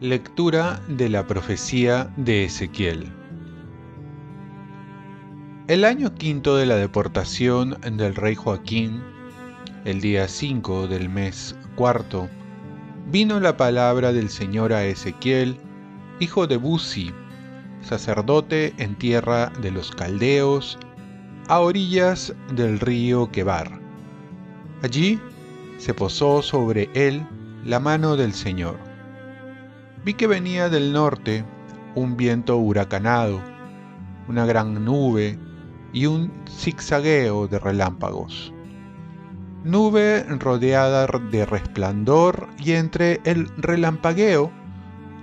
Lectura de la profecía de Ezequiel. El año quinto de la deportación del rey Joaquín, el día 5 del mes cuarto, vino la palabra del Señor a Ezequiel, hijo de Buzi, sacerdote en tierra de los caldeos, a orillas del río Quebar. Allí se posó sobre él la mano del Señor vi que venía del norte un viento huracanado, una gran nube y un zigzagueo de relámpagos. Nube rodeada de resplandor y entre el relampagueo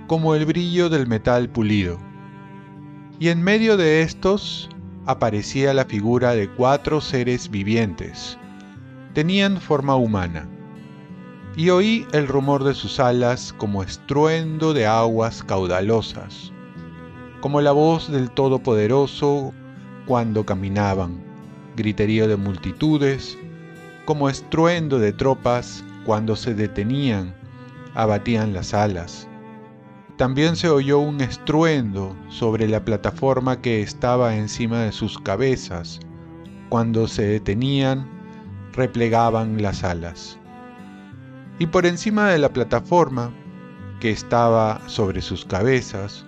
como el brillo del metal pulido. Y en medio de estos aparecía la figura de cuatro seres vivientes. Tenían forma humana y oí el rumor de sus alas como estruendo de aguas caudalosas, como la voz del Todopoderoso cuando caminaban, griterío de multitudes, como estruendo de tropas cuando se detenían, abatían las alas. También se oyó un estruendo sobre la plataforma que estaba encima de sus cabezas. Cuando se detenían, replegaban las alas y por encima de la plataforma que estaba sobre sus cabezas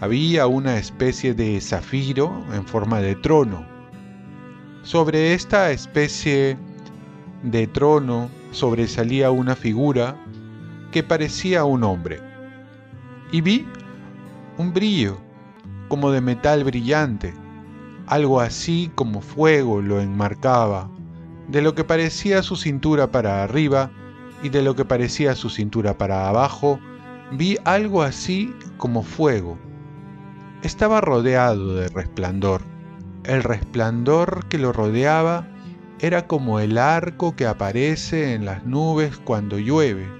había una especie de zafiro en forma de trono. Sobre esta especie de trono sobresalía una figura que parecía un hombre. Y vi un brillo como de metal brillante, algo así como fuego lo enmarcaba, de lo que parecía su cintura para arriba y de lo que parecía su cintura para abajo, vi algo así como fuego. Estaba rodeado de resplandor. El resplandor que lo rodeaba era como el arco que aparece en las nubes cuando llueve.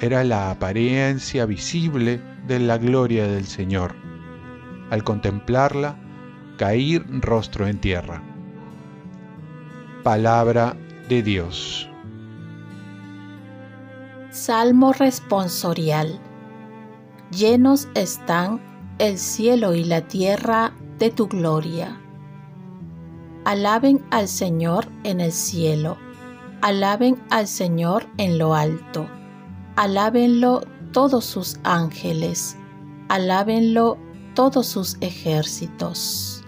Era la apariencia visible de la gloria del Señor. Al contemplarla, caí rostro en tierra. Palabra de Dios. Salmo responsorial. Llenos están el cielo y la tierra de tu gloria. Alaben al Señor en el cielo, alaben al Señor en lo alto, alábenlo todos sus ángeles, alábenlo todos sus ejércitos.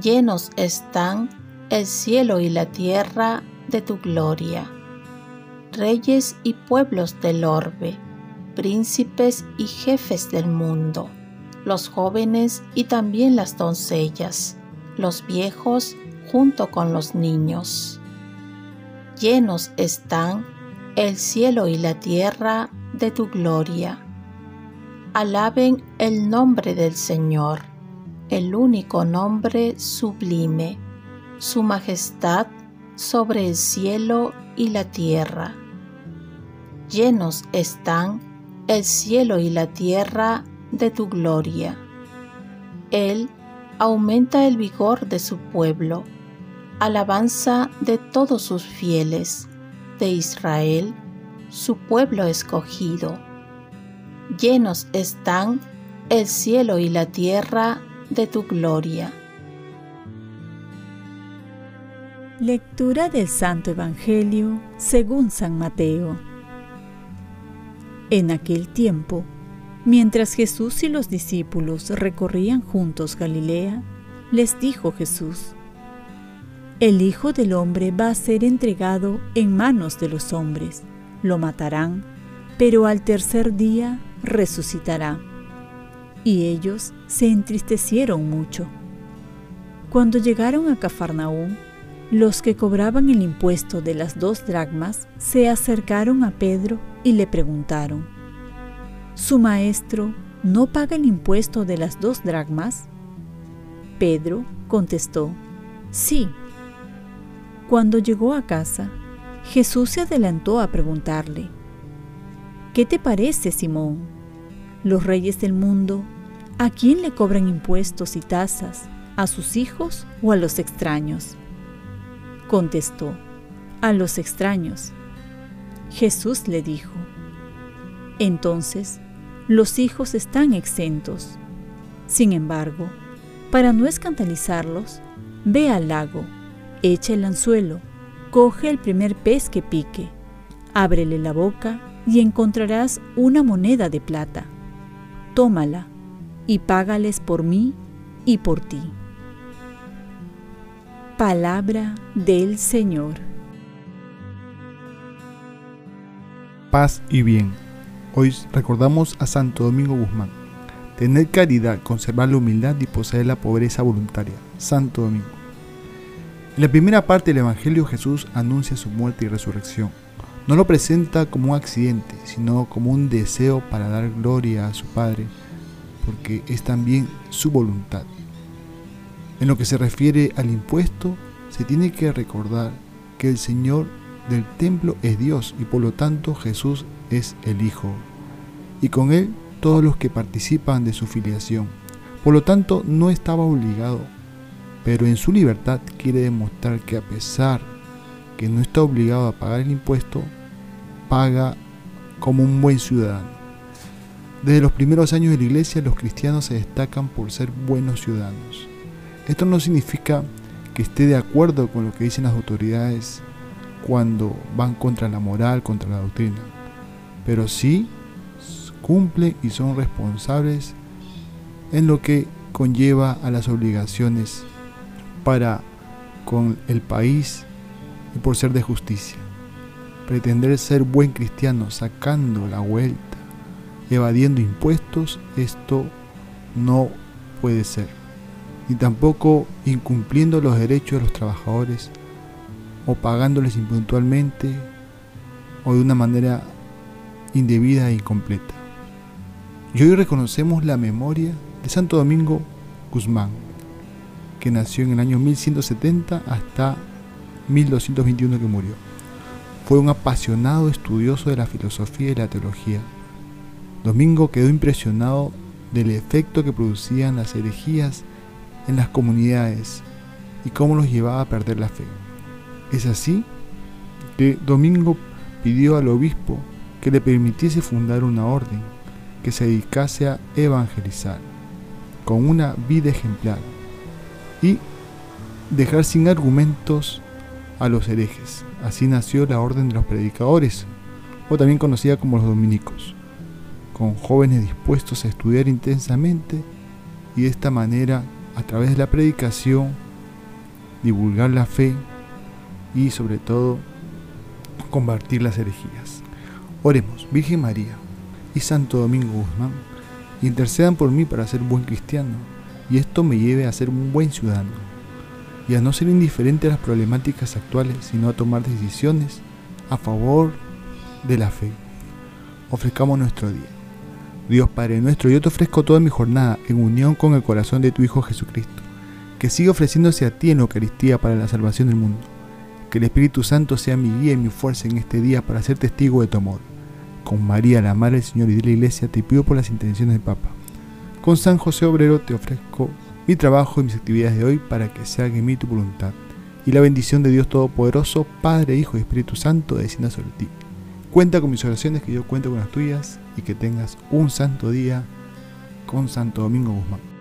Llenos están el cielo y la tierra de tu gloria reyes y pueblos del orbe, príncipes y jefes del mundo, los jóvenes y también las doncellas, los viejos junto con los niños. Llenos están el cielo y la tierra de tu gloria. Alaben el nombre del Señor, el único nombre sublime, su majestad sobre el cielo y la tierra llenos están el cielo y la tierra de tu gloria. Él aumenta el vigor de su pueblo, alabanza de todos sus fieles, de Israel, su pueblo escogido. Llenos están el cielo y la tierra de tu gloria. Lectura del Santo Evangelio según San Mateo. En aquel tiempo, mientras Jesús y los discípulos recorrían juntos Galilea, les dijo Jesús, El Hijo del Hombre va a ser entregado en manos de los hombres, lo matarán, pero al tercer día resucitará. Y ellos se entristecieron mucho. Cuando llegaron a Cafarnaúm, los que cobraban el impuesto de las dos dracmas se acercaron a Pedro y le preguntaron, ¿Su maestro no paga el impuesto de las dos dracmas? Pedro contestó, sí. Cuando llegó a casa, Jesús se adelantó a preguntarle, ¿qué te parece, Simón? Los reyes del mundo, ¿a quién le cobran impuestos y tasas? ¿A sus hijos o a los extraños? Contestó, a los extraños. Jesús le dijo, entonces los hijos están exentos. Sin embargo, para no escandalizarlos, ve al lago, echa el anzuelo, coge el primer pez que pique, ábrele la boca y encontrarás una moneda de plata. Tómala y págales por mí y por ti. Palabra del Señor. Paz y bien. Hoy recordamos a Santo Domingo Guzmán. Tener caridad, conservar la humildad y poseer la pobreza voluntaria. Santo Domingo. En la primera parte del Evangelio Jesús anuncia su muerte y resurrección no lo presenta como un accidente, sino como un deseo para dar gloria a su Padre, porque es también su voluntad. En lo que se refiere al impuesto, se tiene que recordar que el Señor del templo es Dios y por lo tanto Jesús es el Hijo, y con Él todos los que participan de su filiación. Por lo tanto, no estaba obligado, pero en su libertad quiere demostrar que a pesar que no está obligado a pagar el impuesto, paga como un buen ciudadano. Desde los primeros años de la iglesia los cristianos se destacan por ser buenos ciudadanos. Esto no significa que esté de acuerdo con lo que dicen las autoridades cuando van contra la moral, contra la doctrina, pero sí cumplen y son responsables en lo que conlleva a las obligaciones para con el país y por ser de justicia. Pretender ser buen cristiano sacando la vuelta, evadiendo impuestos, esto no puede ser. Ni tampoco incumpliendo los derechos de los trabajadores o pagándoles impuntualmente o de una manera indebida e incompleta. Y hoy reconocemos la memoria de Santo Domingo Guzmán, que nació en el año 1170 hasta 1221 que murió. Fue un apasionado estudioso de la filosofía y la teología. Domingo quedó impresionado del efecto que producían las herejías en las comunidades y cómo los llevaba a perder la fe. Es así que Domingo pidió al obispo que le permitiese fundar una orden que se dedicase a evangelizar con una vida ejemplar y dejar sin argumentos a los herejes. Así nació la Orden de los Predicadores, o también conocida como los dominicos, con jóvenes dispuestos a estudiar intensamente y de esta manera, a través de la predicación, divulgar la fe y sobre todo combatir las herejías. Oremos, Virgen María y Santo Domingo Guzmán, intercedan por mí para ser buen cristiano y esto me lleve a ser un buen ciudadano y a no ser indiferente a las problemáticas actuales, sino a tomar decisiones a favor de la fe. Ofrezcamos nuestro día. Dios Padre nuestro, yo te ofrezco toda mi jornada en unión con el corazón de tu Hijo Jesucristo, que siga ofreciéndose a ti en Eucaristía para la salvación del mundo. Que el Espíritu Santo sea mi guía y mi fuerza en este día para ser testigo de tu amor. Con María, la Madre del Señor y de la Iglesia, te pido por las intenciones del Papa. Con San José Obrero te ofrezco mi trabajo y mis actividades de hoy para que se haga en mí tu voluntad. Y la bendición de Dios Todopoderoso, Padre, Hijo y Espíritu Santo, descienda sobre ti. Cuenta con mis oraciones, que yo cuento con las tuyas y que tengas un santo día con Santo Domingo Guzmán.